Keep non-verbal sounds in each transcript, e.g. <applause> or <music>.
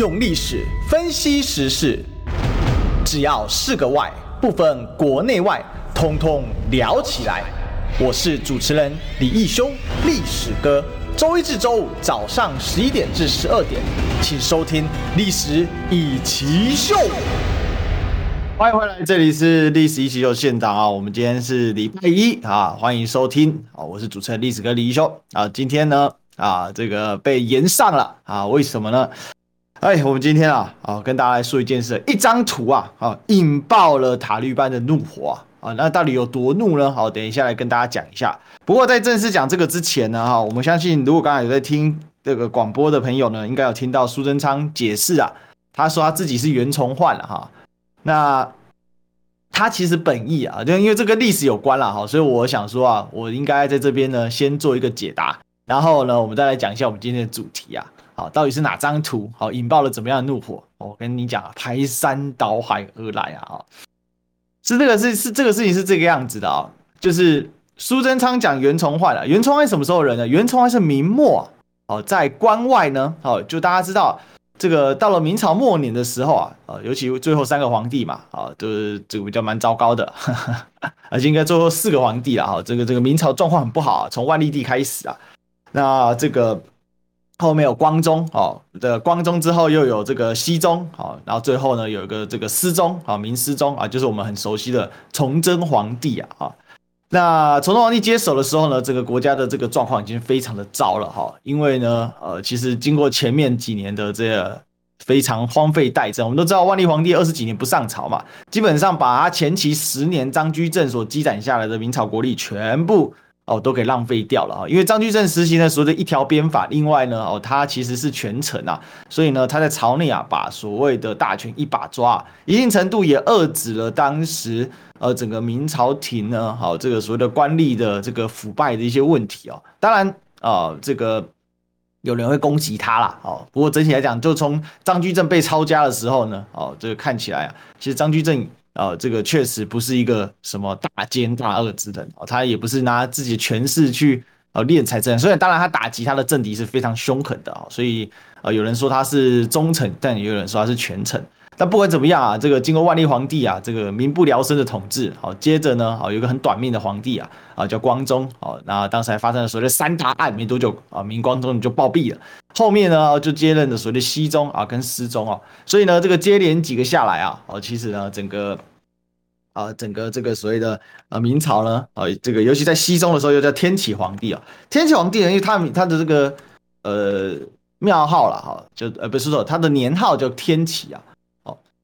用历史分析时事，只要是个“外”，不分国内外，通通聊起来。我是主持人李义修，历史哥。周一至周五早上十一点至十二点，请收听《历史一奇秀》。欢迎回来，这里是《历史一奇秀》现场啊！我们今天是礼拜一啊，欢迎收听啊！我是主持人历史哥李义修啊。今天呢啊，这个被延上了啊？为什么呢？哎，我们今天啊，啊，跟大家来说一件事，一张图啊，啊，引爆了塔利班的怒火啊，啊，那到底有多怒呢？好，等一下来跟大家讲一下。不过在正式讲这个之前呢，哈，我们相信，如果刚才有在听这个广播的朋友呢，应该有听到苏贞昌解释啊，他说他自己是袁崇焕了哈，那他其实本意啊，就因为这个历史有关了哈，所以我想说啊，我应该在这边呢先做一个解答，然后呢，我们再来讲一下我们今天的主题啊。好，到底是哪张图？好，引爆了怎么样的怒火？我跟你讲，排山倒海而来啊！是这个是是这个事情是这个样子的啊，就是苏贞昌讲袁崇焕了。袁崇焕什么时候人呢？袁崇焕是明末哦，在关外呢。哦，就大家知道这个到了明朝末年的时候啊，啊，尤其最后三个皇帝嘛，啊，都是这个比较蛮糟糕的，<laughs> 而且应该最后四个皇帝了哈。这个这个明朝状况很不好啊，从万历帝开始啊，那这个。后面有光宗哦，的光宗之后又有这个熙宗，好，然后最后呢有一个这个思宗啊，明思宗啊，就是我们很熟悉的崇祯皇帝啊，啊，那崇祯皇帝接手的时候呢，这个国家的这个状况已经非常的糟了哈，因为呢，呃，其实经过前面几年的这个非常荒废怠政，我们都知道万历皇帝二十几年不上朝嘛，基本上把他前期十年张居正所积攒下来的明朝国力全部。哦，都给浪费掉了啊！因为张居正实行的所谓的一条鞭法，另外呢，哦，他其实是权臣啊，所以呢，他在朝内啊，把所谓的大权一把抓，一定程度也遏制了当时呃整个明朝廷呢，好这个所谓的官吏的这个腐败的一些问题哦。当然啊，这个有人会攻击他啦，哦，不过整体来讲，就从张居正被抄家的时候呢，哦，这个看起来啊，其实张居正。啊，这个确实不是一个什么大奸大恶之人哦，他也不是拿自己的权势去呃敛财之人，所以当然他打击他的政敌是非常凶狠的啊，所以呃有人说他是忠臣，但也有人说他是权臣。但不管怎么样啊，这个经过万历皇帝啊，这个民不聊生的统治，好，接着呢，好有一个很短命的皇帝啊，啊叫光宗，好，那当时还发生了所谓的三大案，没多久啊，明光宗就暴毙了。后面呢，就接任的所谓的熹宗啊跟思宗啊，所以呢，这个接连几个下来啊，哦，其实呢，整个啊整个这个所谓的呃明朝呢，啊这个尤其在熙宗的时候，又叫天启皇帝啊，天启皇帝呢，因为他他的这个呃庙号了哈，就呃不是说他的年号叫天启啊。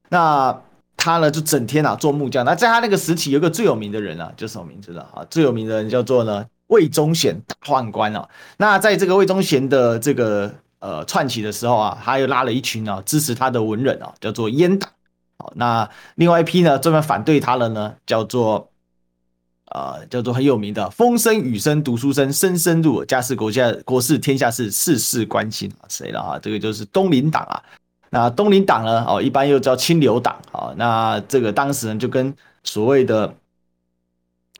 那他呢，就整天啊做木匠。那在他那个时期，有个最有名的人啊，叫什么名字呢？啊，最有名的人叫做呢魏忠贤大宦官啊。那在这个魏忠贤的这个呃串起的时候啊，他又拉了一群啊支持他的文人啊，叫做阉党。好，那另外一批呢专门反对他的呢，叫做呃叫做很有名的风声雨声读书声，声声入耳，家事国家国事天下事，事事关心啊。谁了啊？这个就是东林党啊。那东林党呢？哦，一般又叫清流党。好，那这个当时呢，就跟所谓的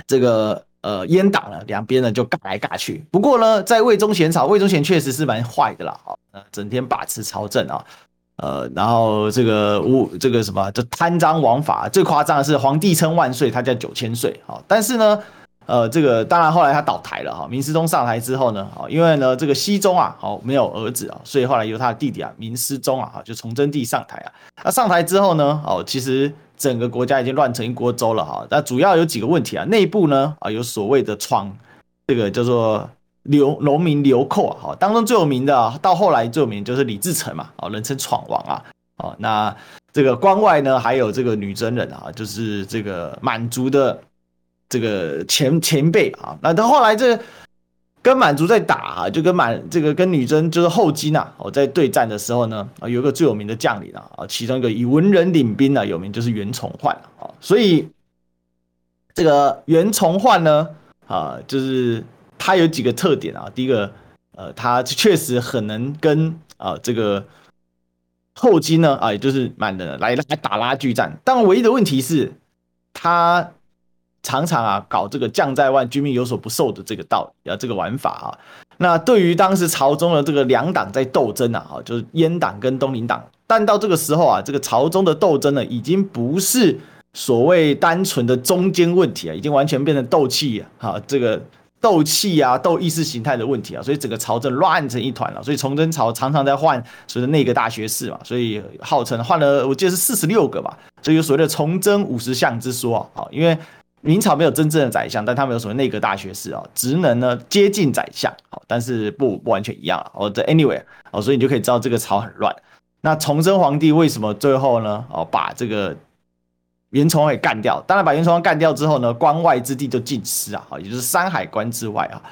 这个呃阉党呢，两边呢就尬来尬去。不过呢，在魏忠贤朝，魏忠贤确实是蛮坏的啦。好，整天把持朝政啊，呃，然后这个无这个什么，就贪赃枉法。最夸张的是，皇帝称万岁，他叫九千岁。好，但是呢。呃，这个当然后来他倒台了哈，明思宗上台之后呢，啊，因为呢这个熙宗啊，好没有儿子啊，所以后来由他的弟弟啊明思宗啊，就崇祯帝上台啊。那上台之后呢，哦，其实整个国家已经乱成一锅粥了哈。那主要有几个问题啊，内部呢啊有所谓的闯，这个叫做流农民流寇啊，哈，当中最有名的到后来最有名就是李自成嘛，啊，人称闯王啊，哦，那这个关外呢还有这个女真人啊，就是这个满族的。这个前前辈啊，那到后来这跟满族在打啊，就跟满这个跟女真就是后金呐，哦，在对战的时候呢，啊，有一个最有名的将领啊，啊，其中一个以文人领兵呢，有名就是袁崇焕啊，所以这个袁崇焕呢，啊，就是他有几个特点啊，第一个，呃，他确实很能跟啊这个后金呢，啊，也就是满人来来打拉锯战，但唯一的问题是，他。常常啊搞这个将在外，军命有所不受的这个道理啊，这个玩法啊。那对于当时朝中的这个两党在斗争啊，就是阉党跟东林党但到这个时候啊，这个朝中的斗争呢，已经不是所谓单纯的中间问题啊，已经完全变成斗气啊，这个斗气啊，斗意识形态的问题啊，所以整个朝政乱成一团了。所以崇祯朝常常在换所谓的内阁大学士嘛，所以号称换了，我记得是四十六个吧，所以有所谓的崇祯五十相之说啊，因为。明朝没有真正的宰相，但他们有所谓内阁大学士啊，职能呢接近宰相，好，但是不不完全一样啊。哦，这 anyway，哦，所以你就可以知道这个朝很乱。那崇祯皇帝为什么最后呢？哦，把这个袁崇焕给干掉？当然，把袁崇焕干掉之后呢，关外之地就尽失啊，也就是山海关之外啊。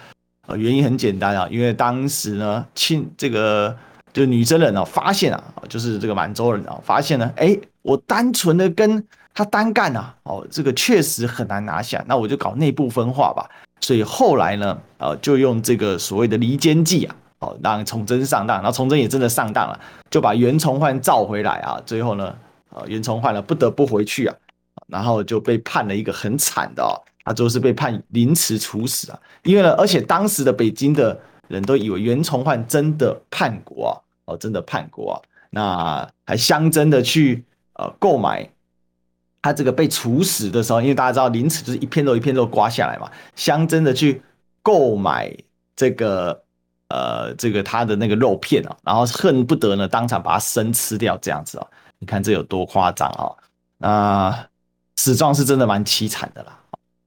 呃，原因很简单啊，因为当时呢，亲这个就女真人啊，发现啊，就是这个满洲人啊，发现呢，哎，我单纯的跟他单干啊，哦，这个确实很难拿下，那我就搞内部分化吧。所以后来呢，呃，就用这个所谓的离间计啊，哦，让崇祯上当，然后崇祯也真的上当了，就把袁崇焕召回来啊。最后呢，呃，袁崇焕呢不得不回去啊，然后就被判了一个很惨的哦，他就是被判凌迟处死啊。因为呢，而且当时的北京的人都以为袁崇焕真的叛国啊，哦，真的叛国啊，那还相争的去呃购买。他这个被处死的时候，因为大家知道凌迟就是一片肉一片肉刮下来嘛，相争的去购买这个呃这个他的那个肉片啊，然后恨不得呢当场把他生吃掉这样子啊，你看这有多夸张啊？那死状是真的蛮凄惨的啦。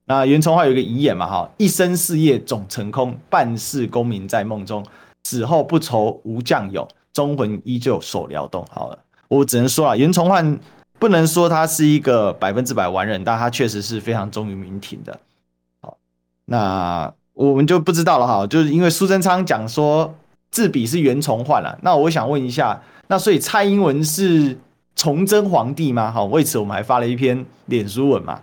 那袁崇焕有一个遗言嘛哈，一生事业总成空，半世功名在梦中，死后不愁无将勇，忠魂依旧守辽东。好了，我只能说啊，袁崇焕。不能说他是一个百分之百完人，但他确实是非常忠于朝廷的。好，那我们就不知道了哈，就是因为苏贞昌讲说自比是袁崇焕了，那我想问一下，那所以蔡英文是崇祯皇帝吗？好，为此我们还发了一篇脸书文嘛。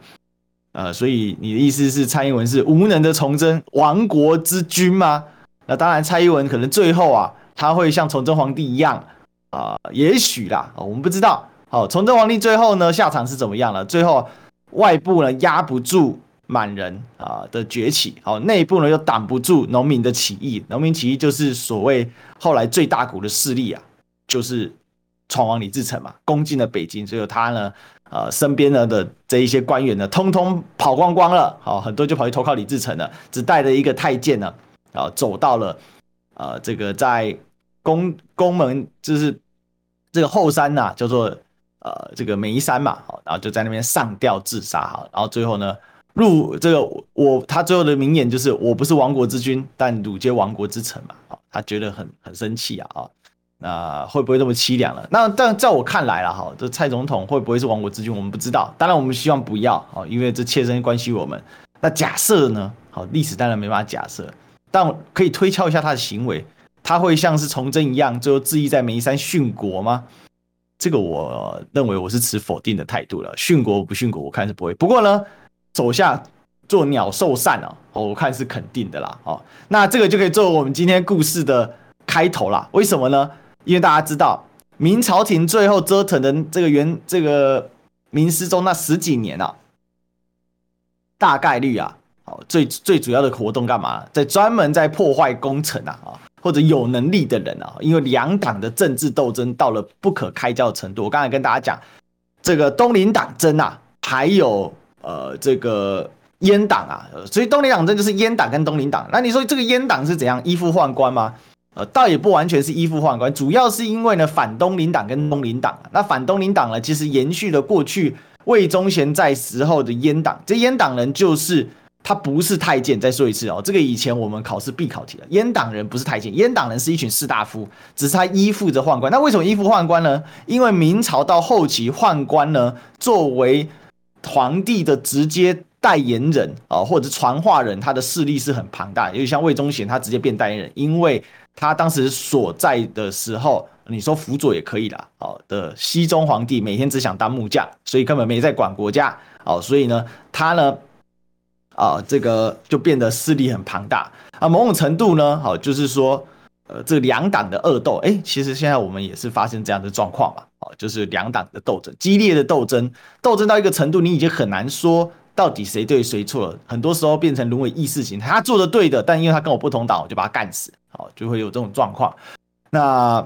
呃，所以你的意思是蔡英文是无能的崇祯，亡国之君吗？那当然，蔡英文可能最后啊，他会像崇祯皇帝一样啊、也许啦，我们不知道。好，崇祯皇帝最后呢，下场是怎么样了？最后外部呢压不住满人啊的崛起，好，内部呢又挡不住农民的起义。农民起义就是所谓后来最大股的势力啊，就是闯王李自成嘛，攻进了北京，所以他呢，呃，身边呢的这一些官员呢，通通跑光光了，好，很多就跑去投靠李自成了，只带着一个太监呢，啊，走到了呃这个在宫宫门，就是这个后山呐、叫做。呃，这个梅山嘛，好，然后就在那边上吊自杀，哈，然后最后呢，入这个我他最后的名言就是我不是亡国之君，但汝皆亡国之臣嘛，好，他觉得很很生气啊，啊，那会不会这么凄凉了？那但在我看来了，哈，这蔡总统会不会是亡国之君，我们不知道，当然我们希望不要，啊，因为这切身关系我们。那假设呢？好，历史当然没办法假设，但可以推敲一下他的行为，他会像是崇祯一样，最后自缢在梅山殉国吗？这个我认为我是持否定的态度了，殉国不殉国，我看是不会。不过呢，手下做鸟兽散啊，我看是肯定的啦。哦，那这个就可以作为我们今天故事的开头啦。为什么呢？因为大家知道，明朝廷最后折腾的这个元这个明思宗那十几年啊，大概率啊，哦，最最主要的活动干嘛？在专门在破坏工程啊，啊。或者有能力的人啊，因为两党的政治斗争到了不可开交的程度。我刚才跟大家讲，这个东林党争啊，还有呃这个阉党啊，所以东林党争就是阉党跟东林党。那你说这个阉党是怎样依附宦官吗？呃，倒也不完全是依附宦官，主要是因为呢反东林党跟东林党。那反东林党呢，其实延续了过去魏忠贤在时候的阉党。这阉党人就是。他不是太监，再说一次哦，这个以前我们考试必考题了。阉党人不是太监，阉党人是一群士大夫，只是他依附着宦官。那为什么依附宦官呢？因为明朝到后期，宦官呢作为皇帝的直接代言人啊，或者是传话人，他的势力是很庞大。尤其像魏忠贤，他直接变代言人，因为他当时所在的时候，你说辅佐也可以啦。哦的西宗皇帝每天只想当木匠，所以根本没在管国家。哦，所以呢，他呢。啊，这个就变得势力很庞大。啊，某种程度呢，好，就是说，呃，这两党的恶斗，哎，其实现在我们也是发生这样的状况嘛，啊，就是两党的斗争，激烈的斗争，斗争到一个程度，你已经很难说到底谁对谁错了，很多时候变成沦为意识形态，他做的对的，但因为他跟我不同党，我就把他干死，好，就会有这种状况。那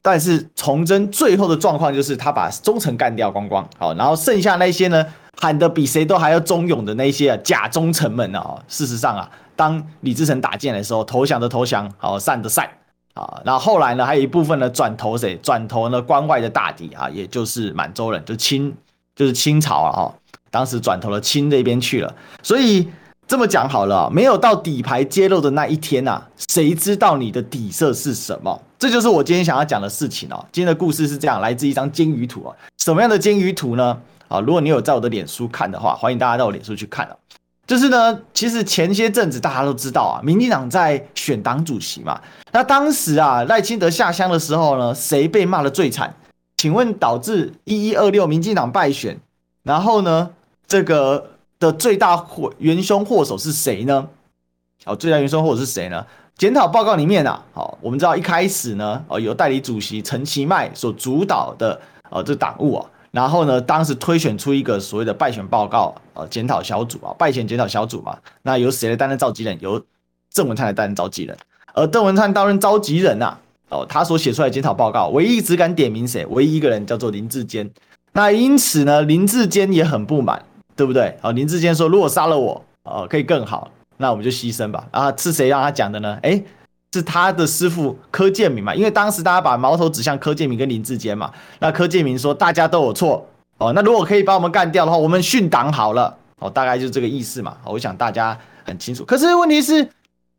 但是崇祯最后的状况就是他把忠臣干掉光光，好，然后剩下那些呢，喊得比谁都还要忠勇的那些假忠臣们啊，事实上啊，当李自成打进来的时候，投降的投降，好，散的散。啊，然后后来呢，还有一部分呢转投谁？转投呢关外的大敌啊，也就是满洲人，就清，就是清朝啊，哈，当时转投了清那边去了。所以这么讲好了，没有到底牌揭露的那一天呐、谁知道你的底色是什么？这就是我今天想要讲的事情哦。今天的故事是这样，来自一张金鱼图啊。什么样的金鱼图呢？啊，如果你有在我的脸书看的话，欢迎大家到我脸书去看啊。就是呢，其实前些阵子大家都知道啊，民进党在选党主席嘛。那当时啊，赖清德下乡的时候呢，谁被骂得最惨？请问导致一一二六民进党败选，然后呢，这个的最大祸元凶祸首是谁呢？好，最大元凶祸首是谁呢？检讨报告里面啊，好，我们知道一开始呢，哦，由代理主席陈其迈所主导的哦这党务啊。然后呢，当时推选出一个所谓的败选报告呃检讨小组啊，败选检讨小组嘛，那由谁来担任召集人？由郑文灿来担任召集人。而邓文灿担任召集人呐、啊，哦，他所写出来的检讨报告，唯一只敢点名谁？唯一一个人叫做林志坚。那因此呢，林志坚也很不满，对不对？好，林志坚说，如果杀了我，哦，可以更好，那我们就牺牲吧。啊，是谁让他讲的呢？诶是他的师傅柯建铭嘛？因为当时大家把矛头指向柯建铭跟林志坚嘛。那柯建铭说大家都有错哦。那如果可以把我们干掉的话，我们殉党好了哦。大概就是这个意思嘛。我想大家很清楚。可是问题是，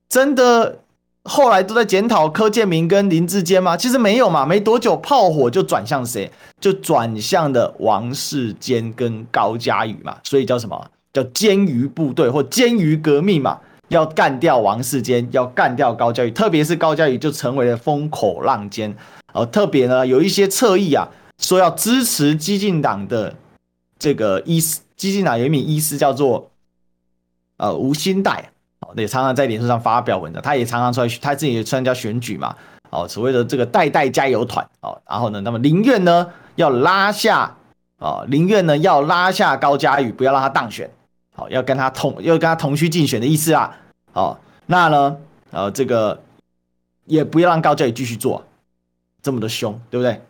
真的后来都在检讨柯建铭跟林志坚吗？其实没有嘛。没多久炮火就转向谁？就转向的王世坚跟高嘉宇嘛。所以叫什么？叫坚鱼部队或坚鱼革命嘛。要干掉王世坚，要干掉高嘉瑜，特别是高嘉瑜就成为了风口浪尖。哦，特别呢有一些侧翼啊，说要支持激进党的这个医师，激进党有一名医师叫做呃吴欣岱，哦，也常常在脸书上发表文章，他也常常出来，他自己也参加选举嘛，哦，所谓的这个代代加油团，哦，然后呢，那么宁愿呢要拉下，哦，宁愿呢要拉下高嘉瑜，不要让他当选。好，要跟他同，要跟他同区竞选的意思啊。好，那呢，呃，这个也不要让高嘉瑜继续做这么的凶，对不对？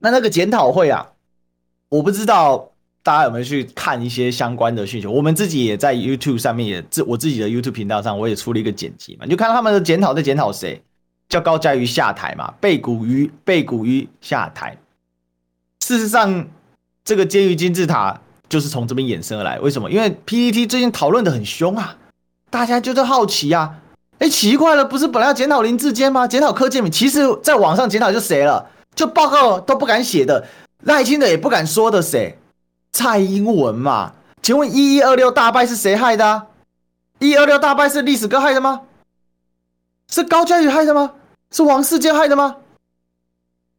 那那个检讨会啊，我不知道大家有没有去看一些相关的讯息。我们自己也在 YouTube 上面也自我自己的 YouTube 频道上，我也出了一个剪辑嘛，你就看他们的检讨在检讨谁，叫高嘉瑜下台嘛，背骨鱼背骨鱼下台。事实上，这个监狱金字塔。就是从这边衍生而来，为什么？因为 PPT 最近讨论的很凶啊，大家就在好奇啊，哎，奇怪了，不是本来要检讨林志坚吗？检讨柯建铭，其实在网上检讨就谁了？就报告都不敢写的，赖清德也不敢说的谁？蔡英文嘛？请问一一二六大败是谁害的啊？一一二六大败是历史哥害的吗？是高嘉宇害的吗？是王世坚害的吗？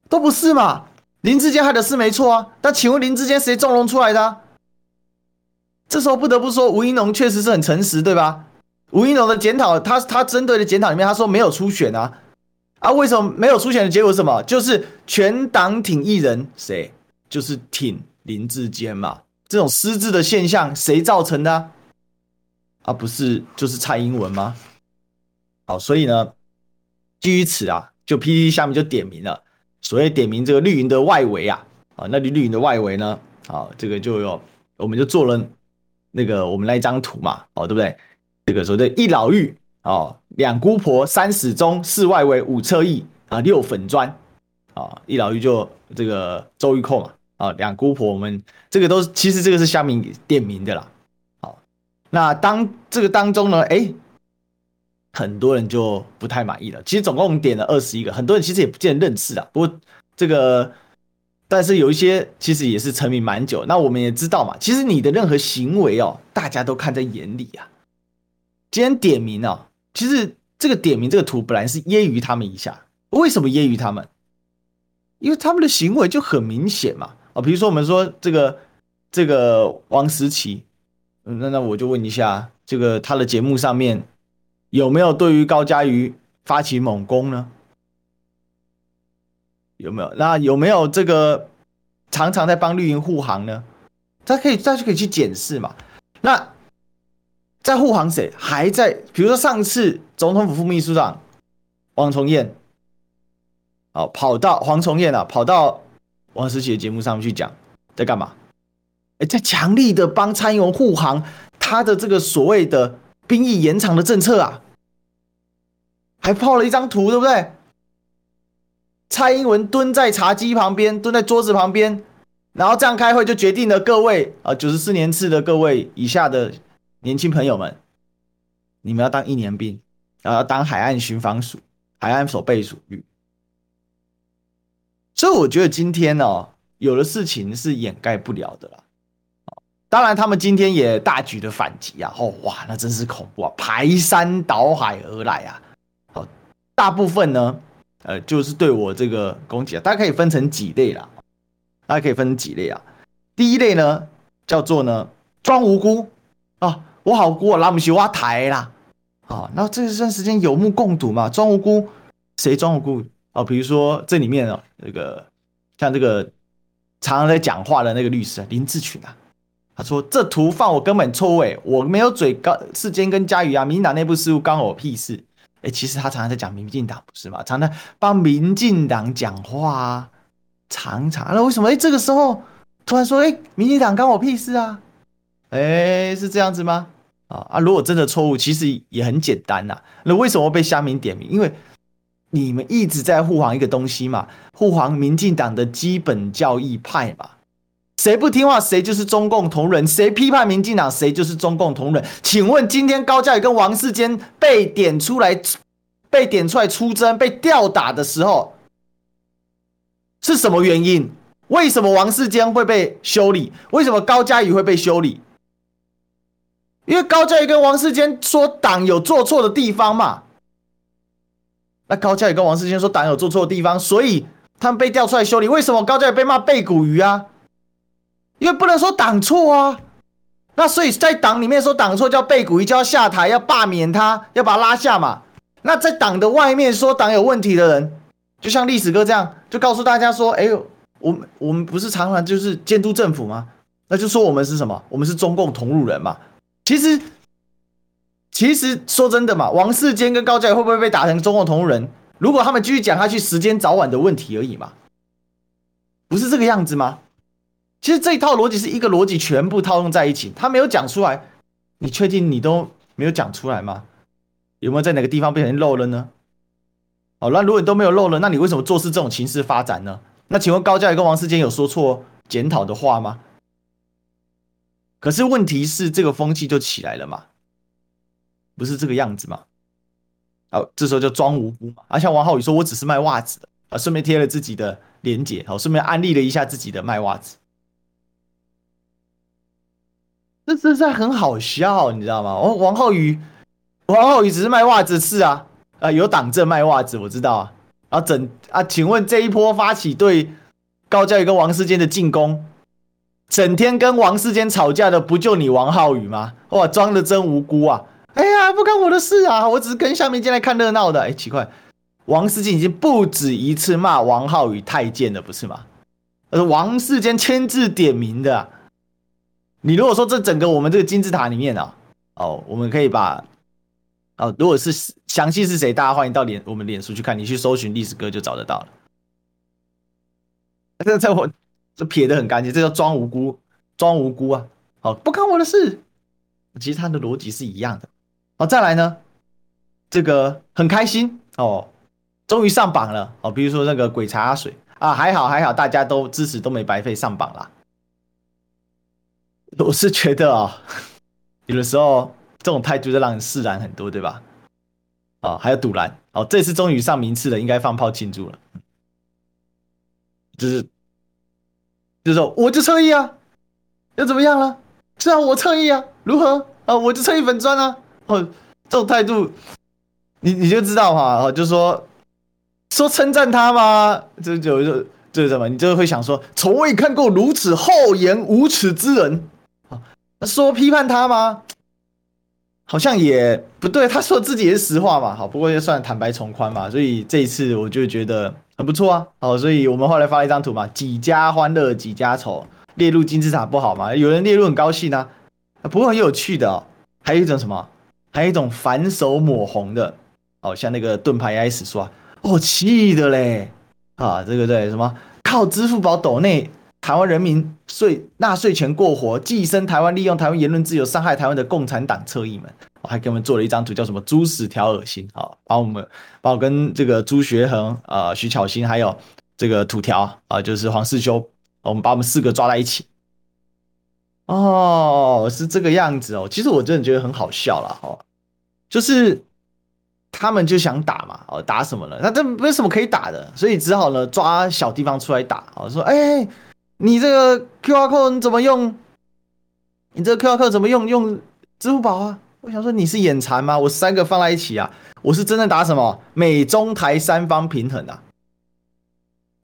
都不是嘛？林志坚害的是没错啊，但请问林志坚谁纵容出来的？这时候不得不说，吴怡农确实是很诚实，对吧？吴怡农的检讨，他他针对的检讨里面，他说没有初选啊，啊，为什么没有初选的结果是什么？就是全党挺一人，谁？就是挺林志坚嘛。这种失智的现象，谁造成的啊？不是就是蔡英文吗？好，所以呢，基于此啊，就 PPT 下面就点名了，所谓点名这个绿营的外围啊，啊，那绿绿营的外围呢，啊，这个就有，我们就做了。那个我们那一张图嘛，哦，对不对？这个说的一老妪哦，两姑婆，三死忠，四外围，五侧翼啊，六粉砖啊、哦，一老妪就这个周玉蔻嘛，啊、哦，两姑婆我们这个都其实这个是下面点名的啦，好、哦，那当这个当中呢，哎，很多人就不太满意了。其实总共点了二十一个，很多人其实也不见得认识啊。不过这个。但是有一些其实也是沉迷蛮久，那我们也知道嘛，其实你的任何行为哦，大家都看在眼里啊。今天点名哦，其实这个点名这个图本来是揶揄他们一下，为什么揶揄他们？因为他们的行为就很明显嘛。啊，比如说我们说这个这个王时齐，那那我就问一下，这个他的节目上面有没有对于高嘉瑜发起猛攻呢？有没有？那有没有这个常常在帮绿营护航呢？他可以，他就可以去检视嘛。那在护航谁？还在？比如说上次总统府副秘书长王崇彦，哦，跑到黄崇彦啊，跑到王思琪的节目上面去讲，在干嘛？哎，在强力的帮蔡英文护航，他的这个所谓的兵役延长的政策啊，还抛了一张图，对不对？蔡英文蹲在茶几旁边，蹲在桌子旁边，然后这样开会就决定了各位啊，九十四年次的各位以下的年轻朋友们，你们要当一年兵，然后要当海岸巡防署、海岸守备署。所以我觉得今天哦，有的事情是掩盖不了的啦。当然，他们今天也大举的反击啊！哦哇，那真是恐怖啊，排山倒海而来啊！好，大部分呢，呃，就是对我这个攻击啊，大家可以分成几类啦。大家可以分成几类啊。第一类呢，叫做呢装无辜啊，我好孤啊，拉姆西挖台啦。啊，那这段时间有目共睹嘛，装无辜，谁装无辜？哦，比如说这里面哦，那个像这个常常在讲话的那个律师林志群啊。他说：“这图放我根本错位，我没有嘴高世间跟嘉瑜啊，民进党内部事务关我屁事。哎，其实他常常在讲民进党，不是吗？常常帮民进党讲话啊，常常。那为什么？哎，这个时候突然说，哎，民进党关我屁事啊？哎，是这样子吗？啊啊！如果真的错误，其实也很简单呐、那为什么被乡民点名？因为你们一直在护航一个东西嘛，护航民进党的基本教义派嘛。”谁不听话，谁就是中共同仁；谁批判民进党，谁就是中共同仁。请问，今天高嘉宇跟王世坚被点出来，被点出来出征，被吊打的时候，是什么原因？为什么王世坚会被修理？为什么高嘉宇会被修理？因为高嘉宇跟王世坚说党有做错的地方嘛。那高嘉宇跟王世坚说党有做错的地方，所以他们被调出来修理。为什么高嘉宇被骂背骨鱼啊？因为不能说党错啊，那所以在党里面说党错叫背骨，就要下台，要罢免他，要把他拉下嘛。那在党的外面说党有问题的人，就像历史哥这样，就告诉大家说：“哎呦，我们我们不是常常就是监督政府吗？那就说我们是什么？我们是中共同路人嘛。”其实，其实说真的嘛，王世坚跟高嘉瑜会不会被打成中共同路人？如果他们继续讲下去，时间早晚的问题而已嘛，不是这个样子吗？其实这一套逻辑是一个逻辑，全部套用在一起。他没有讲出来，你确定你都没有讲出来吗？有没有在哪个地方被人漏了呢？好，那如果你都没有漏了，那你为什么做事这种情势发展呢？那请问高嘉瑜跟王世坚有说错检讨的话吗？可是问题是这个风气就起来了嘛，不是这个样子吗？好，这时候就装无辜嘛。啊，像王浩宇说我只是卖袜子的啊，顺便贴了自己的链接，好，顺便安利了一下自己的卖袜子。这这这很好笑，你知道吗？王王浩宇，王浩宇只是卖袜子是啊，啊有党证卖袜子，我知道啊。然后整啊，请问这一波发起对高嘉瑜跟王世坚的进攻，整天跟王世坚吵架的不就你王浩宇吗？哇，装的真无辜啊！哎呀，不关我的事啊，我只是跟下面进来看热闹的。哎，奇怪，王世坚已经不止一次骂王浩宇太监了，不是吗？而王世坚亲自点名的。你如果说这整个我们这个金字塔里面啊，哦，我们可以把，哦，如果是详细是谁，大家欢迎到脸我们脸书去看，你去搜寻历史哥就找得到了。这 <laughs> 这我这撇得很干净，这叫装无辜，装无辜啊！好，不关我的事。其实他的逻辑是一样的。好，再来呢，这个很开心哦，终于上榜了哦。比如说那个鬼茶水啊，还好还好，大家都支持都没白费上榜了。我是觉得啊、有的时候这种态度就让人释然很多，对吧？啊、哦，还有赌烂哦，这次终于上名次了，应该放炮庆祝了。就是，就是说，我就侧翼啊，又怎么样了？是啊，我侧翼啊，如何啊？我就侧翼粉专啊。哦，这种态度，你你就知道哈，哦，就说说称赞他吗？就就就就是什么？你就会想说，从未看过如此厚颜无耻之人。说批判他吗？好像也不对。他说自己也是实话嘛。好，不过也算坦白从宽嘛。所以这一次我就觉得很不错啊。好，所以我们后来发了一张图嘛，几家欢乐几家愁，列入金字塔不好吗？有人列入很高兴呢、啊。不过很有趣的哦，还有一种什么？还有一种反手抹红的。哦，像那个盾牌 S 说，哦，气的嘞。啊，这个对什么靠支付宝抖内台湾人民税纳税权过活，寄生台湾利用台湾言论自由伤害台湾的共产党侧翼们，我还给我们做了一张图，叫什么猪屎条恶心啊，把我们把我跟这个朱学恒啊、徐巧芯还有这个土条啊，就是黄世修，我们把我们四个抓在一起。哦，是这个样子哦。其实我真的觉得很好笑了哦，就是他们就想打嘛，哦，打什么了？那这没什么可以打的，所以只好呢抓小地方出来打。哦，说，哎，你这个 QR code 你怎么用？你这个 QR code 怎么用？用支付宝啊？我想说你是眼馋吗？我三个放在一起啊，我是真的打什么？美中台三方平衡啊。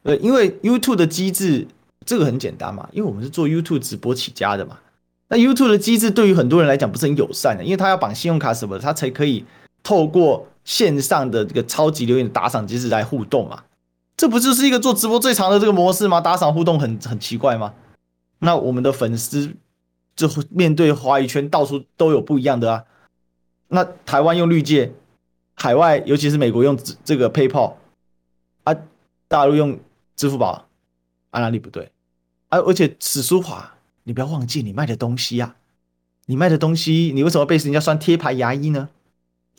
对，因为 YouTube 的机制。这个很简单嘛，因为我们是做 YouTube 直播起家的嘛。那 YouTube 的机制对于很多人来讲不是很友善的，因为他要绑信用卡什么的，他才可以透过线上的这个超级留言打赏机制来互动嘛。这不就是一个做直播最长的这个模式吗？打赏互动很很奇怪吗？那我们的粉丝就面对华语圈到处都有不一样的啊。那台湾用绿界，海外尤其是美国用这个 PayPal 啊，大陆用支付宝，啊哪里不对？而而且史书华，你不要忘记你卖的东西啊！你卖的东西，你为什么被人家算贴牌牙医呢？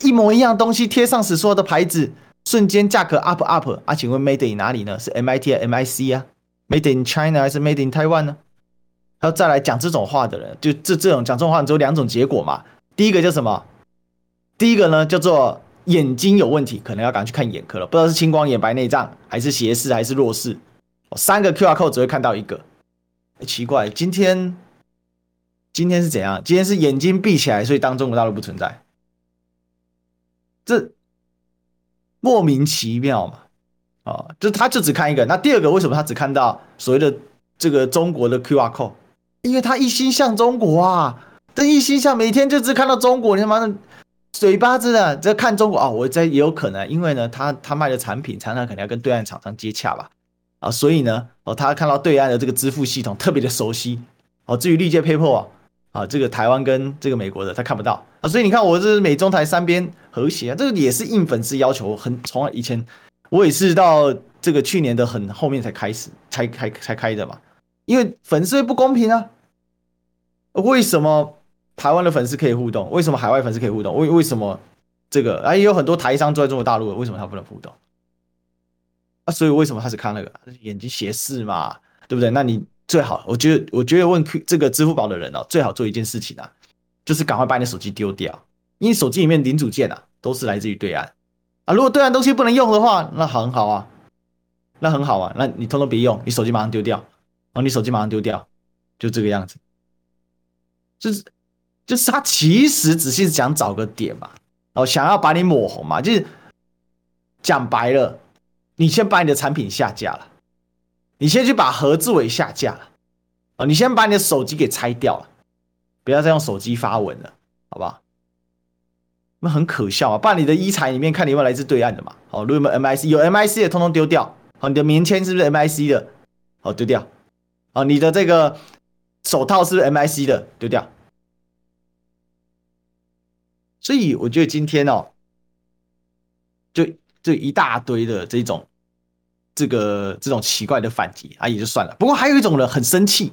一模一样东西贴上史书华的牌子，瞬间价格 up up 啊！请问 Made in 哪里呢？是 MIT 啊，MIC 啊？Made in China 还是 Made in Taiwan 呢？还有再来讲这种话的人，就这这种讲这种话只有两种结果嘛。第一个叫什么？第一个呢叫做眼睛有问题，可能要赶去看眼科了，不知道是青光眼、白内障，还是斜视，还是弱视。三个 QR code 只会看到一个。奇怪，今天今天是怎样？今天是眼睛闭起来，所以当中国大陆不存在，这莫名其妙嘛？哦，就他就只看一个。那第二个，为什么他只看到所谓的这个中国的 QR code？因为他一心向中国啊，这一心向每天就只看到中国，你他妈的嘴巴子的在看中国啊！我在也有可能，因为呢，他他卖的产品常常可能要跟对岸厂商接洽吧。啊，所以呢，哦，他看到对岸的这个支付系统特别的熟悉，哦，至于绿界 PayPal 啊，啊，这个台湾跟这个美国的他看不到啊，所以你看我这是美中台三边和谐啊，这个也是应粉丝要求，很从以前我也是到这个去年的很后面才开始才开才开的嘛，因为粉丝会不公平啊，为什么台湾的粉丝可以互动？为什么海外粉丝可以互动？为为什么这个啊也有很多台商住在中国大陆，为什么他不能互动？啊，所以为什么他是看那个眼睛斜视嘛，对不对？那你最好，我觉得，我觉得问这个支付宝的人哦，最好做一件事情啊，就是赶快把你的手机丢掉，因为手机里面零组件啊，都是来自于对岸啊。如果对岸东西不能用的话，那很好啊，那很好啊，那你通通别用，你手机马上丢掉，哦，你手机马上丢掉，就这个样子，就是就是他其实只是想找个点嘛，哦，想要把你抹红嘛，就是讲白了。你先把你的产品下架了，你先去把何志伟下架了，啊，你先把你的手机给拆掉了，不要再用手机发文了，好不好？那很可笑啊！把你的衣材里面看你有没有来自对岸的嘛？好，如果有 MIC 有 MIC 的，通通丢掉。好，你的棉签是不是 MIC 的？好，丢掉。好，你的这个手套是不是 MIC 的？丢掉。所以我觉得今天哦，就。就一大堆的这种，这个这种奇怪的反击啊，也就算了。不过还有一种人很生气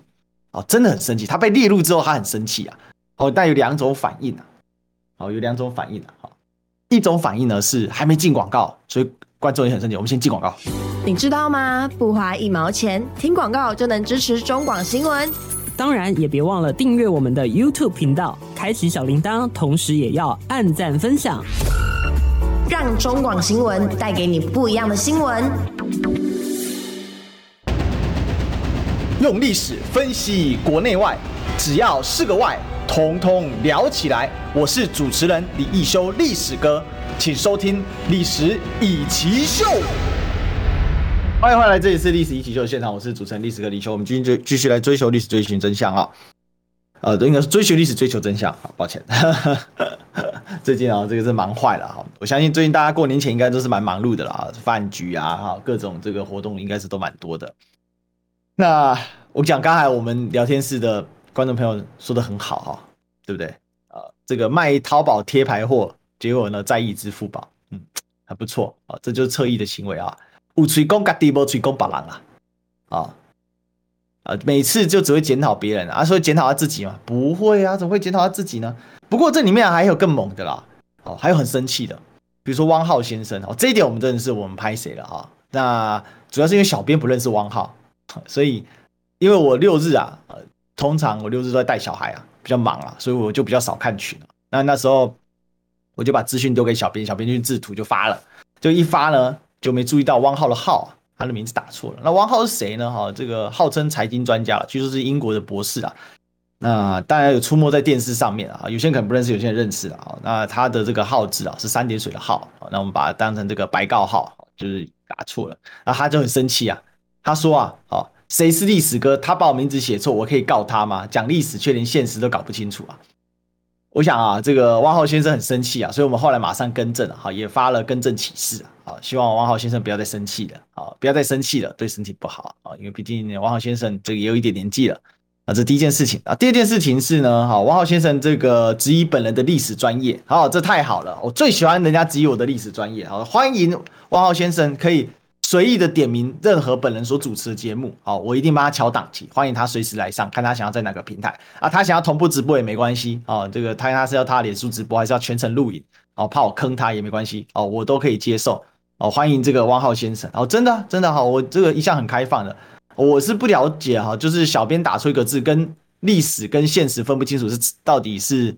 哦，真的很生气。他被列入之后，他很生气啊。哦，但有两种反应啊。哦，有两种反应啊。好，一种反应呢是还没进广告，所以观众也很生气。我们先进广告。你知道吗？不花一毛钱，听广告就能支持中广新闻。当然，也别忘了订阅我们的 YouTube 频道，开启小铃铛，同时也要按赞分享。让中广新闻带给你不一样的新闻。用历史分析国内外，只要是个“外”，统统聊起来。我是主持人李一修，历史哥，请收听《历史易起 SHOW》。欢迎回来，这里是《历史易起 SHOW》现场，我是主持人历史哥李修。我们今天就继续来追求历史，追寻真相啊！呃，应该是追寻历史，追求真相。好，抱歉。最近啊，这个是忙坏了哈。我相信最近大家过年前应该都是蛮忙碌的啦，饭局啊，哈，各种这个活动应该是都蛮多的。那我讲刚才我们聊天室的观众朋友说的很好哈，对不对？啊，这个卖淘宝贴牌货，结果呢在意支付宝，嗯，还不错啊，这就是侧翼的行为啊。有吹功家地无吹功别人啊，啊啊，每次就只会检讨别人啊，所以检讨他自己嘛？不会啊，怎么会检讨他自己呢？不过这里面还有更猛的啦，哦，还有很生气的，比如说汪浩先生哦，这一点我们真的是我们拍谁了哈？那主要是因为小编不认识汪浩，所以因为我六日啊，通常我六日都在带小孩啊，比较忙啊，所以我就比较少看群。那那时候我就把资讯丢给小编，小编就制图就发了，就一发呢。就没注意到汪浩的浩，他的名字打错了。那汪浩是谁呢？哈，这个号称财经专家了，据说是英国的博士啊。那当然有出没在电视上面啊，有些人可能不认识，有些人认识啊。那他的这个号字啊是三点水的号，那我们把它当成这个白告号，就是打错了。那他就很生气啊，他说啊，哦，谁是历史哥？他把我名字写错，我可以告他吗？讲历史却连现实都搞不清楚啊。我想啊，这个汪浩先生很生气啊，所以我们后来马上更正了，哈，也发了更正启事啊，好，希望王浩先生不要再生气了，啊，不要再生气了，对身体不好啊，因为毕竟王浩先生这个也有一点年纪了啊，这第一件事情啊，第二件事情是呢，哈，王浩先生这个质疑本人的历史专业，好，这太好了，我最喜欢人家质疑我的历史专业，好，欢迎王浩先生可以。随意的点名任何本人所主持的节目，好，我一定帮他敲档期，欢迎他随时来上，看他想要在哪个平台啊，他想要同步直播也没关系哦，这个他他是要他脸书直播还是要全程录影哦，怕我坑他也没关系哦，我都可以接受哦，欢迎这个汪浩先生哦，真的真的好，我这个一向很开放的，我是不了解哈，就是小编打出一个字跟历史跟现实分不清楚是到底是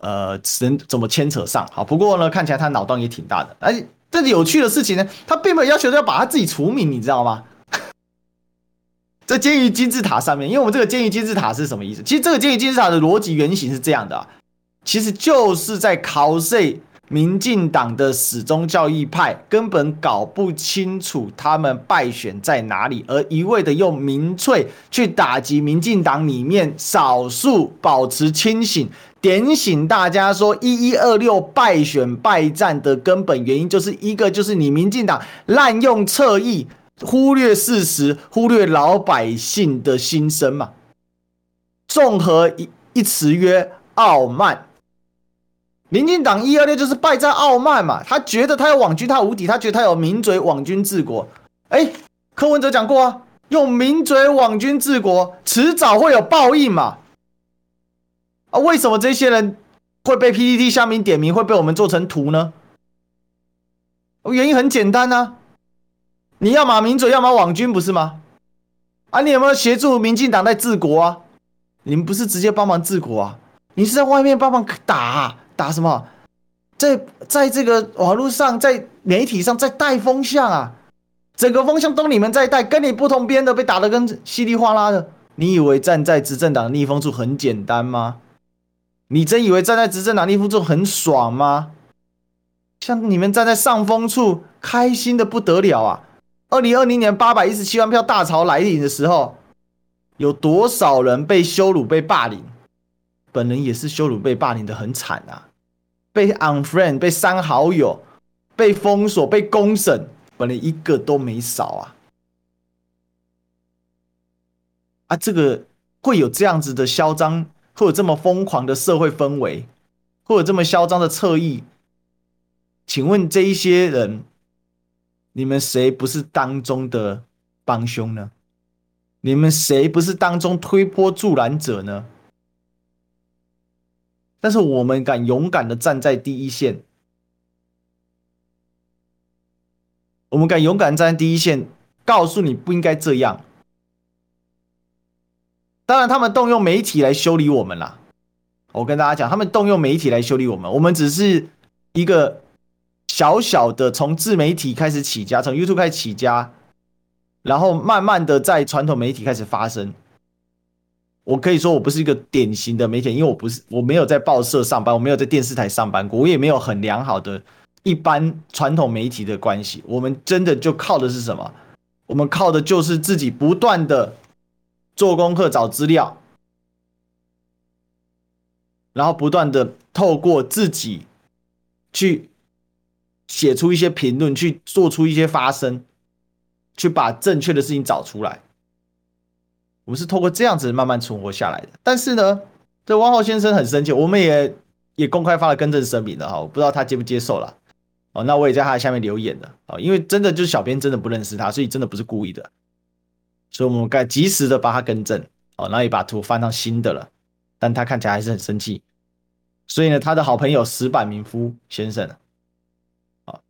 呃怎怎么牵扯上，好，不过呢看起来他脑洞也挺大的，哎。这个有趣的事情呢，他并没有要求要把他自己除名，你知道吗？<laughs> 在监狱金字塔上面，因为我们这个监狱金字塔是什么意思？其实这个监狱金字塔的逻辑原型是这样的啊，其实就是在考试民进党的始终教义派根本搞不清楚他们败选在哪里，而一味的用民粹去打击民进党里面少数保持清醒。点醒大家说，一一二六败选败战的根本原因，就是一个就是你民进党滥用侧翼，忽略事实，忽略老百姓的心声嘛。综合一一词曰傲慢，民进党一二六就是败在傲慢嘛。他觉得他有网军，他无敌，他觉得他有名嘴网军治国。哎，柯文哲讲过啊，用名嘴网军治国，迟早会有报应嘛。啊，为什么这些人会被 PPT 下面点名，会被我们做成图呢？原因很简单呐，你要么名嘴，要么网军，不是吗？啊，你有没有协助民进党在治国啊？你们不是直接帮忙治国啊？你是在外面帮忙打，打什么？在在这个网络上，在媒体上在带风向啊，整个风向都你们在带，跟你不同边的被打得跟稀里哗啦的。你以为站在执政党的逆风处很简单吗？你真以为站在执政党逆风处很爽吗？像你们站在上风处，开心的不得了啊！二零二零年八百一十七万票大潮来临的时候，有多少人被羞辱、被霸凌？本人也是羞辱、被霸凌的很惨啊！被 unfriend、被删好友、被封锁、被公审，本人一个都没少啊！啊，这个会有这样子的嚣张？会有这么疯狂的社会氛围，会有这么嚣张的侧翼？请问这一些人，你们谁不是当中的帮凶呢？你们谁不是当中推波助澜者呢？但是我们敢勇敢的站在第一线，我们敢勇敢站在第一线，告诉你不应该这样。当然，他们动用媒体来修理我们啦。我跟大家讲，他们动用媒体来修理我们，我们只是一个小小的从自媒体开始起家，从 YouTube 开始起家，然后慢慢的在传统媒体开始发声。我可以说，我不是一个典型的媒体，因为我不是，我没有在报社上班，我没有在电视台上班过，我也没有很良好的一般传统媒体的关系。我们真的就靠的是什么？我们靠的就是自己不断的。做功课、找资料，然后不断的透过自己去写出一些评论，去做出一些发声，去把正确的事情找出来。我们是透过这样子慢慢存活下来的。但是呢，这汪浩先生很生气，我们也也公开发了更正声明的哈，我不知道他接不接受了。哦，那我也在他的下面留言了。啊，因为真的就是小编真的不认识他，所以真的不是故意的，所以我们该及时的把他更正。哦，然后也把图翻上新的了，但他看起来还是很生气，所以呢，他的好朋友石板民夫先生啊，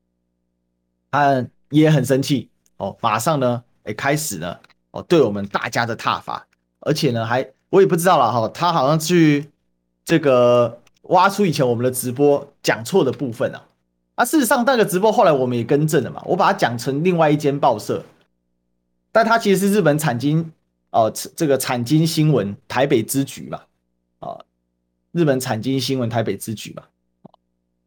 他也很生气。哦，马上呢，哎，开始呢，哦，对我们大家的踏伐，而且呢，还我也不知道了哈，他好像去这个挖出以前我们的直播讲错的部分啊。啊，事实上，那个直播后来我们也更正了嘛，我把它讲成另外一间报社，但它其实是日本产经哦，这个产经新闻台北支局嘛，啊，日本产经新闻台北支局嘛，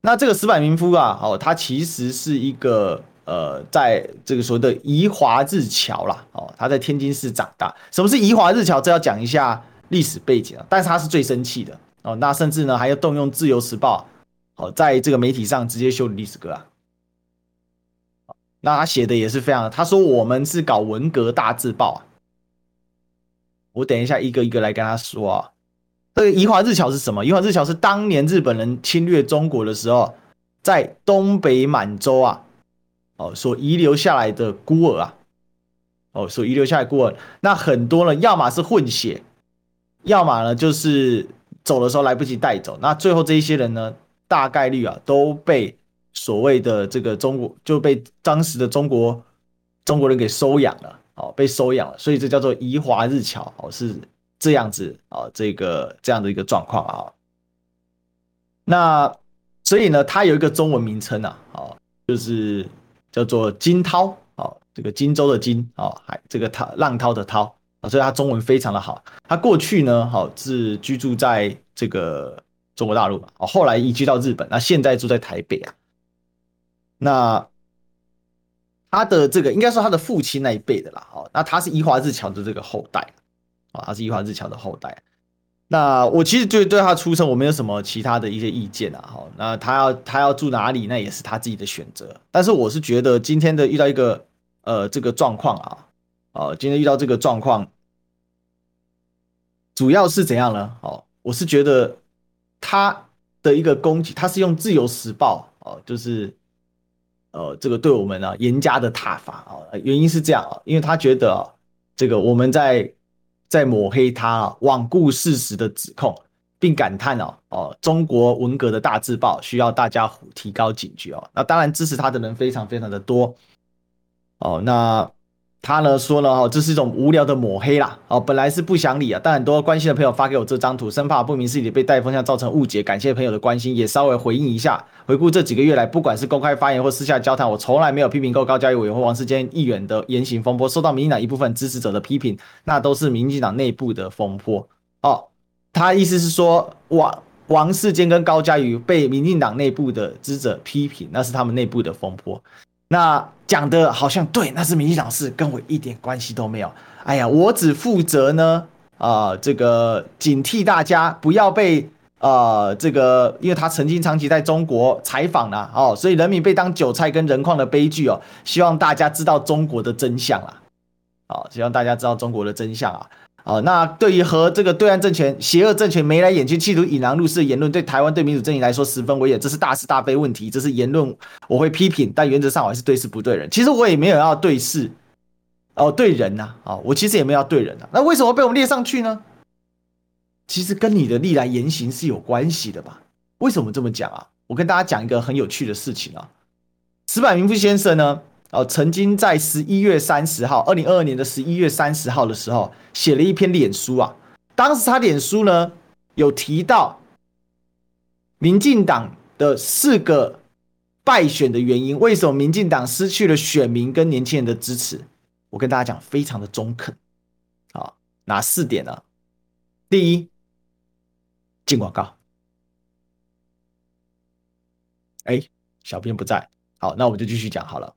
那这个石坂明夫啊，哦，他其实是一个呃，在这个所谓的宜华日侨啦，哦，他在天津市长大。什么是宜华日侨？这要讲一下历史背景啊，但是他是最生气的哦，那甚至呢还要动用自由时报。哦，在这个媒体上直接修理历史哥啊，那他写的也是非常，他说我们是搞文革大字报啊，我等一下一个一个来跟他说啊。这个宜华日侨是什么？宜华日侨是当年日本人侵略中国的时候，在东北满洲啊，哦，所遗留下来的孤儿啊，哦，所遗留下来孤儿，那很多呢，要么是混血，要么呢就是走的时候来不及带走，那最后这一些人呢？大概率啊都被所谓的这个中国就被当时的中国中国人给收养了，哦，被收养了，所以这叫做移华日侨，哦，是这样子啊，这个这样的一个状况啊。那所以呢，它有一个中文名称啊，哦，就是叫做金涛，哦，这个荆州的荆，哦，还这个涛浪涛的涛啊，所以他中文非常的好。他过去呢，好是居住在这个。中国大陆嘛，哦，后来移居到日本，那现在住在台北啊。那他的这个应该说他的父亲那一辈的啦，哦，那他是伊华日侨的这个后代啊，他是伊华日侨的后代。那我其实对对他出生我没有什么其他的一些意见啊，好，那他要他要住哪里，那也是他自己的选择。但是我是觉得今天的遇到一个呃这个状况啊，哦，今天遇到这个状况，主要是怎样呢？哦，我是觉得。他的一个攻击，他是用《自由时报》哦，就是呃，这个对我们呢严加的挞伐啊。原因是这样啊，因为他觉得这个我们在在抹黑他，罔顾事实的指控，并感叹哦哦，中国文革的大字报需要大家提高警觉哦。那当然支持他的人非常非常的多哦，那。他呢说呢，哦，这是一种无聊的抹黑啦，哦，本来是不想理啊，但很多关心的朋友发给我这张图，生怕不明事理被带风向造成误解，感谢朋友的关心，也稍微回应一下。回顾这几个月来，不管是公开发言或私下交谈，我从来没有批评过高嘉瑜委员或王世坚议员的言行风波，受到民进党一部分支持者的批评，那都是民进党内部的风波。哦，他意思是说，王王世坚跟高嘉瑜被民进党内部的支持者批评，那是他们内部的风波。那讲的好像对，那是民进党事，跟我一点关系都没有。哎呀，我只负责呢，啊、呃，这个警惕大家不要被啊、呃，这个，因为他曾经长期在中国采访了哦，所以人民被当韭菜跟人矿的悲剧哦，希望大家知道中国的真相啊，哦，希望大家知道中国的真相啊。哦，那对于和这个对岸政权、邪恶政权眉来眼去、企图引狼入室的言论，对台湾、对民主阵营来说十分危险，这是大是大非问题，这是言论我会批评，但原则上我还是对事不对人。其实我也没有要对事，哦，对人呐，啊，我其实也没有要对人呐。那为什么被我们列上去呢？其实跟你的历来言行是有关系的吧？为什么这么讲啊？我跟大家讲一个很有趣的事情啊，石坂民夫先生呢。哦，曾经在十一月三十号，二零二二年的十一月三十号的时候，写了一篇脸书啊。当时他脸书呢有提到民进党的四个败选的原因，为什么民进党失去了选民跟年轻人的支持？我跟大家讲，非常的中肯。啊，哪四点呢？第一，进广告。哎，小编不在，好，那我们就继续讲好了。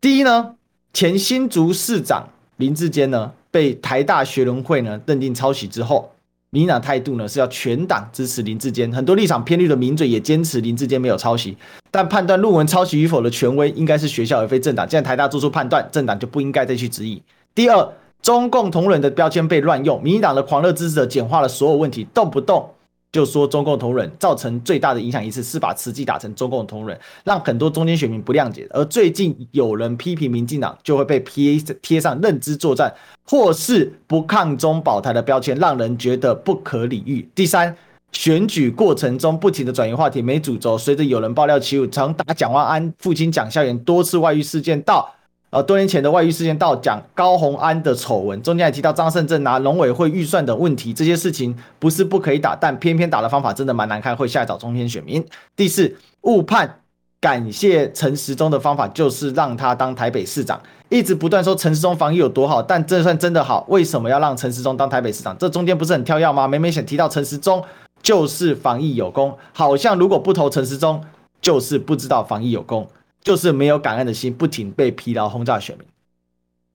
第一呢，前新竹市长林志坚呢被台大学伦会呢认定抄袭之后，民进党态度呢是要全党支持林志坚，很多立场偏绿的名嘴也坚持林志坚没有抄袭，但判断论文抄袭与否的权威应该是学校而非政党，既然台大做出判断，政党就不应该再去质疑。第二，中共同仁的标签被乱用，民进党的狂热支持者简化了所有问题，动不动就说中共同仁造成最大的影响一次是把慈济打成中共同仁，让很多中间选民不谅解。而最近有人批评民进党，就会被贴贴上认知作战或是不抗中保台的标签，让人觉得不可理喻。第三，选举过程中不停的转移话题，没主轴。随着有人爆料起舞，从打蒋万安父亲蒋孝严多次外遇事件到。呃，多年前的外遇事件到讲高虹安的丑闻，中间还提到张胜政拿农委会预算的问题，这些事情不是不可以打，但偏偏打的方法真的蛮难看，会吓倒中间选民。第四，误判感谢陈时中的方法就是让他当台北市长，一直不断说陈时中防疫有多好，但这算真的好？为什么要让陈时中当台北市长？这中间不是很跳跃吗？每每想提到陈时中就是防疫有功，好像如果不投陈时中，就是不知道防疫有功。就是没有感恩的心，不停被疲劳轰炸选民。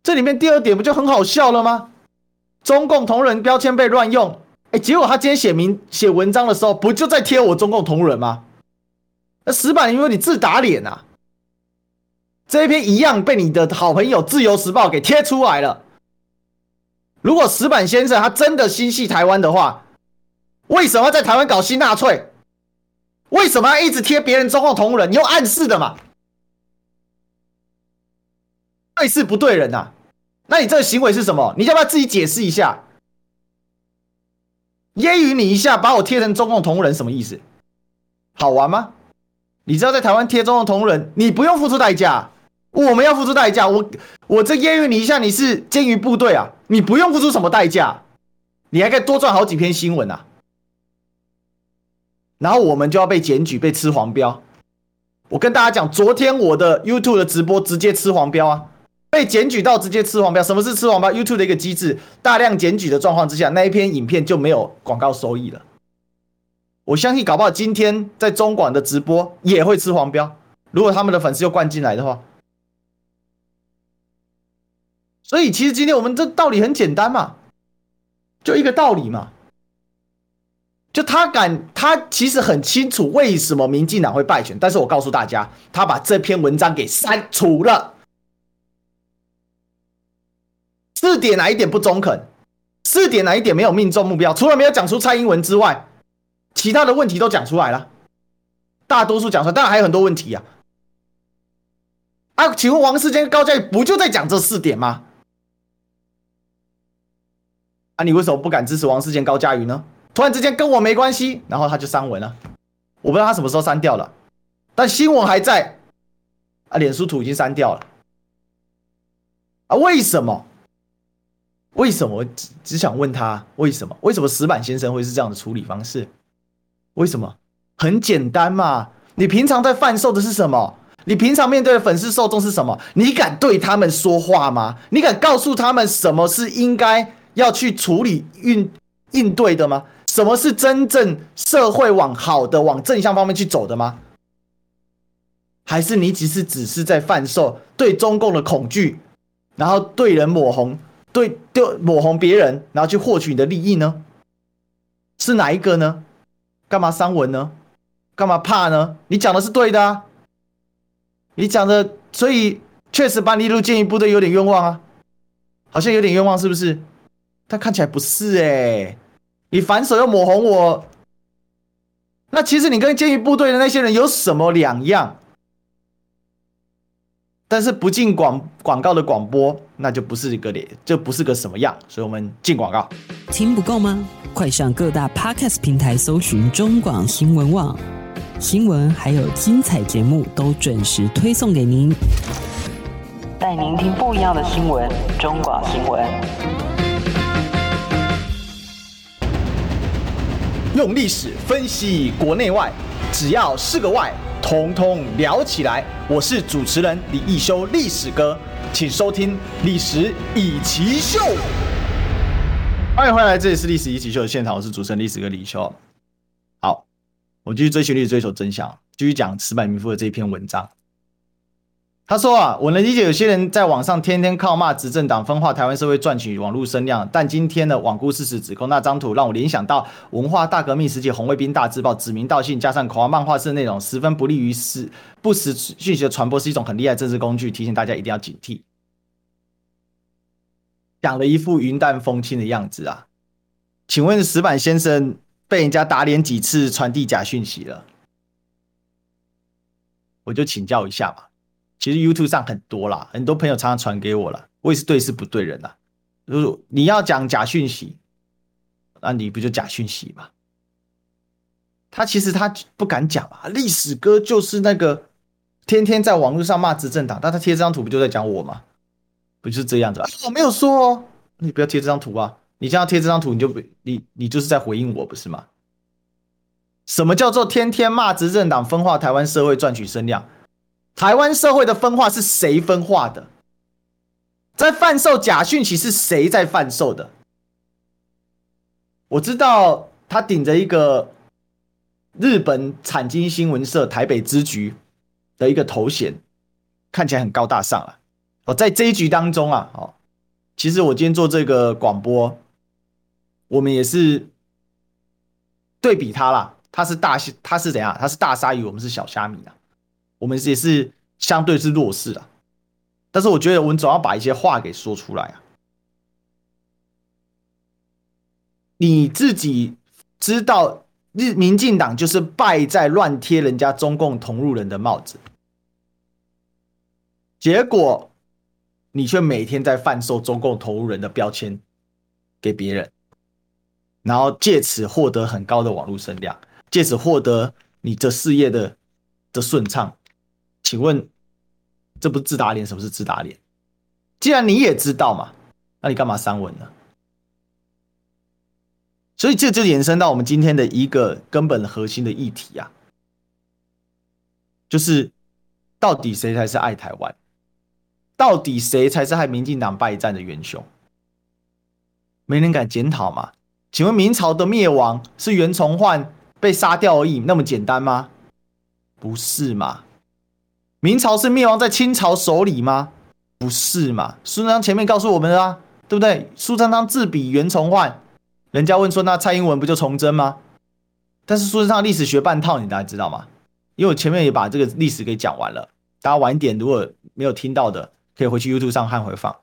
这里面第二点不就很好笑了吗？中共同仁标签被乱用，哎，结果他今天写名写文章的时候，不就在贴我中共同仁吗？那石板，因为你自打脸啊！这一篇一样被你的好朋友《自由时报》给贴出来了。如果石板先生他真的心系台湾的话，为什么在台湾搞新纳粹？为什么要一直贴别人中共同仁？你有暗示的嘛？对事不对人呐、啊，那你这个行为是什么？你要不要自己解释一下？揶揄你一下，把我贴成中共同仁，什么意思？好玩吗？你知道在台湾贴中共同仁，你不用付出代价，我们要付出代价。我我这揶揄你一下，你是监狱部队啊，你不用付出什么代价，你还可以多赚好几篇新闻啊。然后我们就要被检举，被吃黄标。我跟大家讲，昨天我的 YouTube 的直播直接吃黄标啊。被检举到直接吃黄标，什么是吃黄标？YouTube 的一个机制，大量检举的状况之下，那一篇影片就没有广告收益了。我相信搞不好今天在中广的直播也会吃黄标，如果他们的粉丝又灌进来的话。所以其实今天我们这道理很简单嘛，就一个道理嘛，就他敢，他其实很清楚为什么民进党会败选，但是我告诉大家，他把这篇文章给删除了。四点哪一点不中肯？四点哪一点没有命中目标？除了没有讲出蔡英文之外，其他的问题都讲出来了。大多数讲出来，当然还有很多问题呀、啊。啊，请问王世坚、高嘉瑜不就在讲这四点吗？啊，你为什么不敢支持王世坚、高嘉瑜呢？突然之间跟我没关系，然后他就删文了。我不知道他什么时候删掉了，但新闻还在。啊，脸书图已经删掉了。啊，为什么？为什么？只只想问他为什么？为什么石板先生会是这样的处理方式？为什么？很简单嘛！你平常在贩售的是什么？你平常面对的粉丝受众是什么？你敢对他们说话吗？你敢告诉他们什么是应该要去处理应应对的吗？什么是真正社会往好的、往正向方面去走的吗？还是你只是只是在贩售对中共的恐惧，然后对人抹红？对，就抹红别人，然后去获取你的利益呢？是哪一个呢？干嘛删文呢？干嘛怕呢？你讲的是对的啊！你讲的，所以确实把你入监狱部队有点冤枉啊，好像有点冤枉，是不是？但看起来不是哎，你反手又抹红我，那其实你跟监狱部队的那些人有什么两样？但是不进广广告的广播，那就不是一个脸，就不是个什么样。所以我们进广告。听不够吗？快上各大 Podcast 平台搜寻中广新闻网，新闻还有精彩节目都准时推送给您，带您听不一样的新闻。中广新闻，用历史分析国内外，只要是个“外”。通通聊起来！我是主持人李易修，历史哥，请收听《历史以奇秀》。欢迎回来，这里是《历史以奇秀》的现场，我是主持人历史哥李修。好，我继续追寻历史，追求真相，继续讲失败民夫的这一篇文章。他说啊，我能理解有些人在网上天天靠骂执政党分化台湾社会赚取网络声量，但今天的罔顾事实指控那张图让我联想到文化大革命时期红卫兵大字报指名道姓加上口号漫画式内容，十分不利于实不实讯息的传播，是一种很厉害的政治工具，提醒大家一定要警惕。讲了一副云淡风轻的样子啊，请问石板先生被人家打脸几次，传递假讯息了，我就请教一下嘛。其实 YouTube 上很多啦，很多朋友常常传给我了，我也是对事不对人呐。如果你要讲假讯息，那你不就假讯息吗？他其实他不敢讲啊，历史哥就是那个天天在网络上骂执政党，但他贴这张图不就在讲我吗？不就是这样子啊？我没有说哦，你不要贴这张图啊！你这样贴这张图，你就不你你就是在回应我，不是吗？什么叫做天天骂执政党，分化台湾社会，赚取声量？台湾社会的分化是谁分化的？在贩售假讯息是谁在贩售的？我知道他顶着一个日本产经新闻社台北支局的一个头衔，看起来很高大上啊。哦，在这一局当中啊，哦，其实我今天做这个广播，我们也是对比他啦。他是大，他是怎样？他是大鲨鱼，我们是小虾米啊。我们也是相对是弱势啊。但是我觉得我们总要把一些话给说出来啊！你自己知道，日民进党就是败在乱贴人家中共同路人的帽子，结果你却每天在贩售中共同路人的标签给别人，然后借此获得很高的网络声量，借此获得你这事业的的顺畅。请问？这不是自打脸？什么是自打脸？既然你也知道嘛，那你干嘛删文呢？所以这就延伸到我们今天的一个根本核心的议题啊，就是到底谁才是爱台湾？到底谁才是害民进党败战的元凶？没人敢检讨吗？请问明朝的灭亡是袁崇焕被杀掉而已，那么简单吗？不是嘛？明朝是灭亡在清朝手里吗？不是嘛？苏贞昌前面告诉我们的啊，对不对？苏贞昌自比袁崇焕，人家问说那蔡英文不就崇祯吗？但是苏贞昌历史学半套，你大家知道吗？因为我前面也把这个历史给讲完了，大家晚一点如果没有听到的，可以回去 YouTube 上看回放。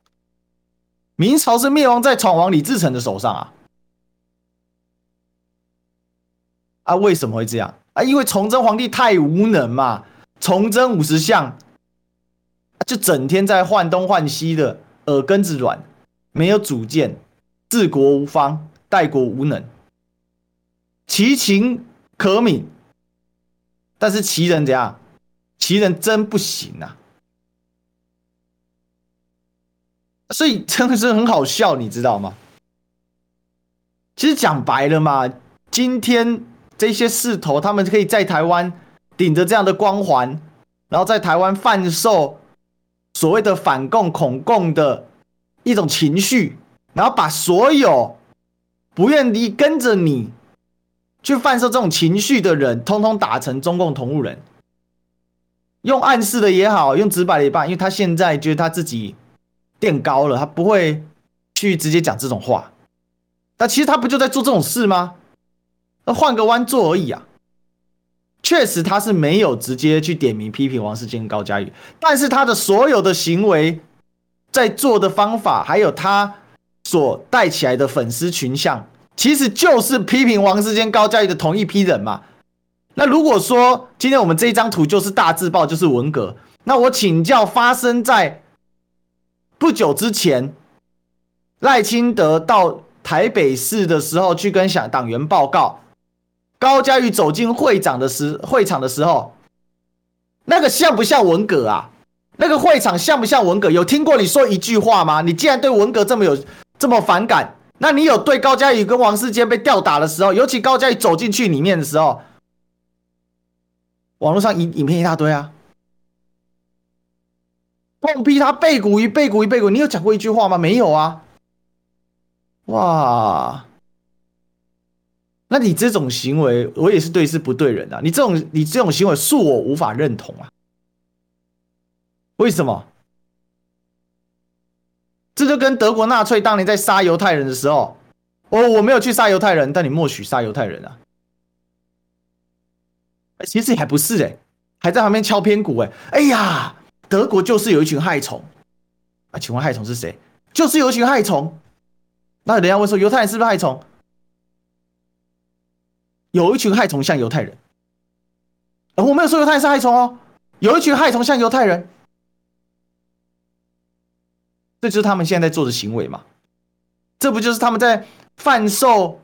明朝是灭亡在闯王李自成的手上啊！啊，为什么会这样啊？因为崇祯皇帝太无能嘛。崇祯五十相，就整天在换东换西的，耳根子软，没有主见，治国无方，代国无能，其情可悯，但是其人怎样？其人真不行啊！所以真的是很好笑，你知道吗？其实讲白了嘛，今天这些势头，他们可以在台湾。顶着这样的光环，然后在台湾贩售所谓的反共、恐共的一种情绪，然后把所有不愿意跟着你去贩售这种情绪的人，通通打成中共同路人。用暗示的也好，用直白的也罢，因为他现在觉得他自己垫高了，他不会去直接讲这种话。但其实他不就在做这种事吗？那换个弯做而已啊。确实，他是没有直接去点名批评王世坚、高嘉瑜，但是他的所有的行为，在做的方法，还有他所带起来的粉丝群像，其实就是批评王世坚、高嘉瑜的同一批人嘛。那如果说今天我们这一张图就是大字报，就是文革，那我请教，发生在不久之前，赖清德到台北市的时候，去跟想党员报告。高嘉宇走进会长的时会场的时候，那个像不像文革啊？那个会场像不像文革？有听过你说一句话吗？你既然对文革这么有这么反感，那你有对高嘉宇跟王世坚被吊打的时候，尤其高嘉宇走进去里面的时候，网络上影影片一大堆啊，痛批他背骨鱼背骨鱼背骨，你有讲过一句话吗？没有啊，哇！那你这种行为，我也是对事不对人啊！你这种你这种行为，恕我无法认同啊！为什么？这就跟德国纳粹当年在杀犹太人的时候，哦我没有去杀犹太人，但你默许杀犹太人啊！其实还不是哎，还在旁边敲边鼓哎！哎呀，德国就是有一群害虫啊！请问害虫是谁？就是有一群害虫。那人家问说，犹太人是不是害虫？有一群害虫像犹太人，我没有说犹太人是害虫哦，有一群害虫像犹太人，这就是他们现在在做的行为嘛？这不就是他们在贩售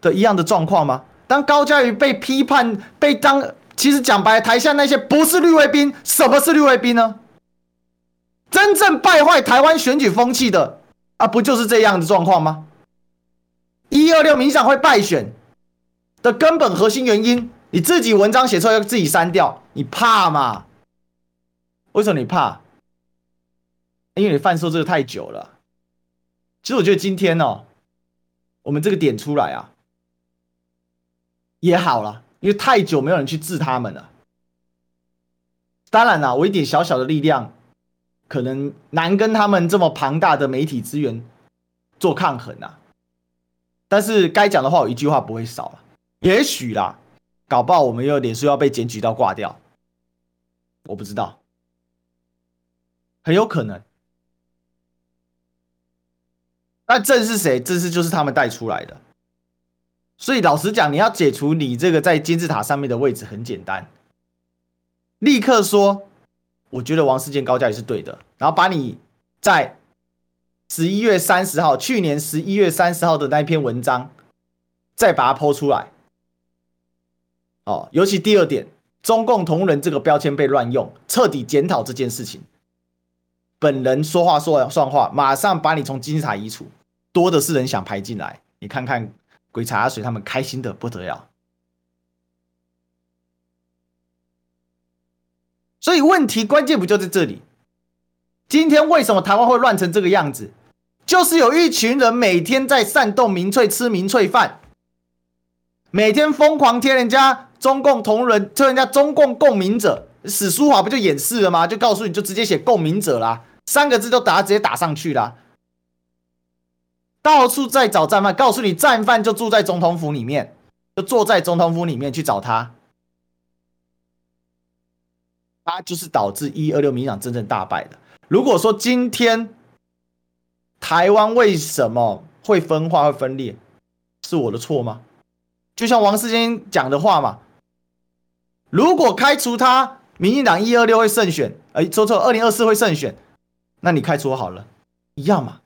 的一样的状况吗？当高嘉瑜被批判，被当，其实讲白，台下那些不是绿卫兵，什么是绿卫兵呢？真正败坏台湾选举风气的啊，不就是这样的状况吗？一二六民进党会败选。的根本核心原因，你自己文章写出来要自己删掉，你怕吗？为什么你怕？因为你犯错这个太久了。其实我觉得今天哦，我们这个点出来啊，也好了，因为太久没有人去治他们了。当然了，我一点小小的力量，可能难跟他们这么庞大的媒体资源做抗衡啊。但是该讲的话，我一句话不会少了。也许啦，搞不好我们又脸书要被检举到挂掉，我不知道，很有可能。那这是谁？这是就是他们带出来的。所以老实讲，你要解除你这个在金字塔上面的位置很简单，立刻说，我觉得王世坚高嘉瑜是对的，然后把你在十一月三十号，去年十一月三十号的那篇文章，再把它抛出来。哦，尤其第二点，中共同仁这个标签被乱用，彻底检讨这件事情。本人说话说算话，马上把你从金字塔移除，多的是人想排进来。你看看鬼茶水他们开心的不得了。所以问题关键不就在这里？今天为什么台湾会乱成这个样子？就是有一群人每天在煽动民粹，吃民粹饭，每天疯狂贴人家。中共同仁，就人家中共共鸣者，史书华不就演示了吗？就告诉你就直接写共鸣者啦，三个字都打直接打上去啦。到处在找战犯，告诉你战犯就住在总统府里面，就坐在总统府里面去找他，他就是导致一二六民党真正大败的。如果说今天台湾为什么会分化会分裂，是我的错吗？就像王世坚讲的话嘛。如果开除他，民进党一二六会胜选，哎，说错，二零二四会胜选，那你开除我好了，一样嘛。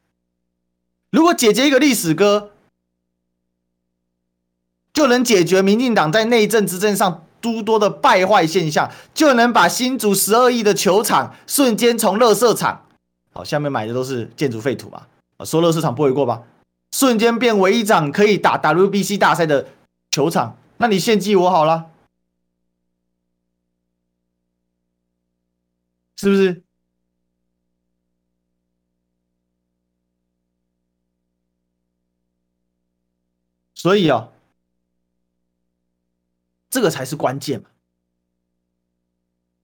如果解决一个历史哥，就能解决民进党在内政执政上诸多的败坏现象，就能把新竹十二亿的球场瞬间从垃圾场，好，下面买的都是建筑废土嘛，说垃圾场不为过吧，瞬间变为一场可以打 WBC 大赛的球场，那你献祭我好了。是不是？所以啊，这个才是关键嘛。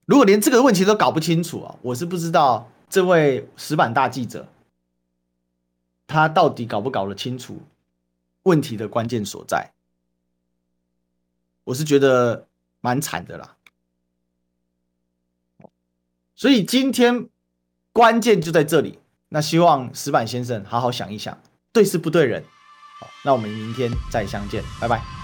如果连这个问题都搞不清楚啊，我是不知道这位石板大记者他到底搞不搞得清楚问题的关键所在。我是觉得蛮惨的啦。所以今天关键就在这里，那希望石板先生好好想一想，对事不对人。好，那我们明天再相见，拜拜。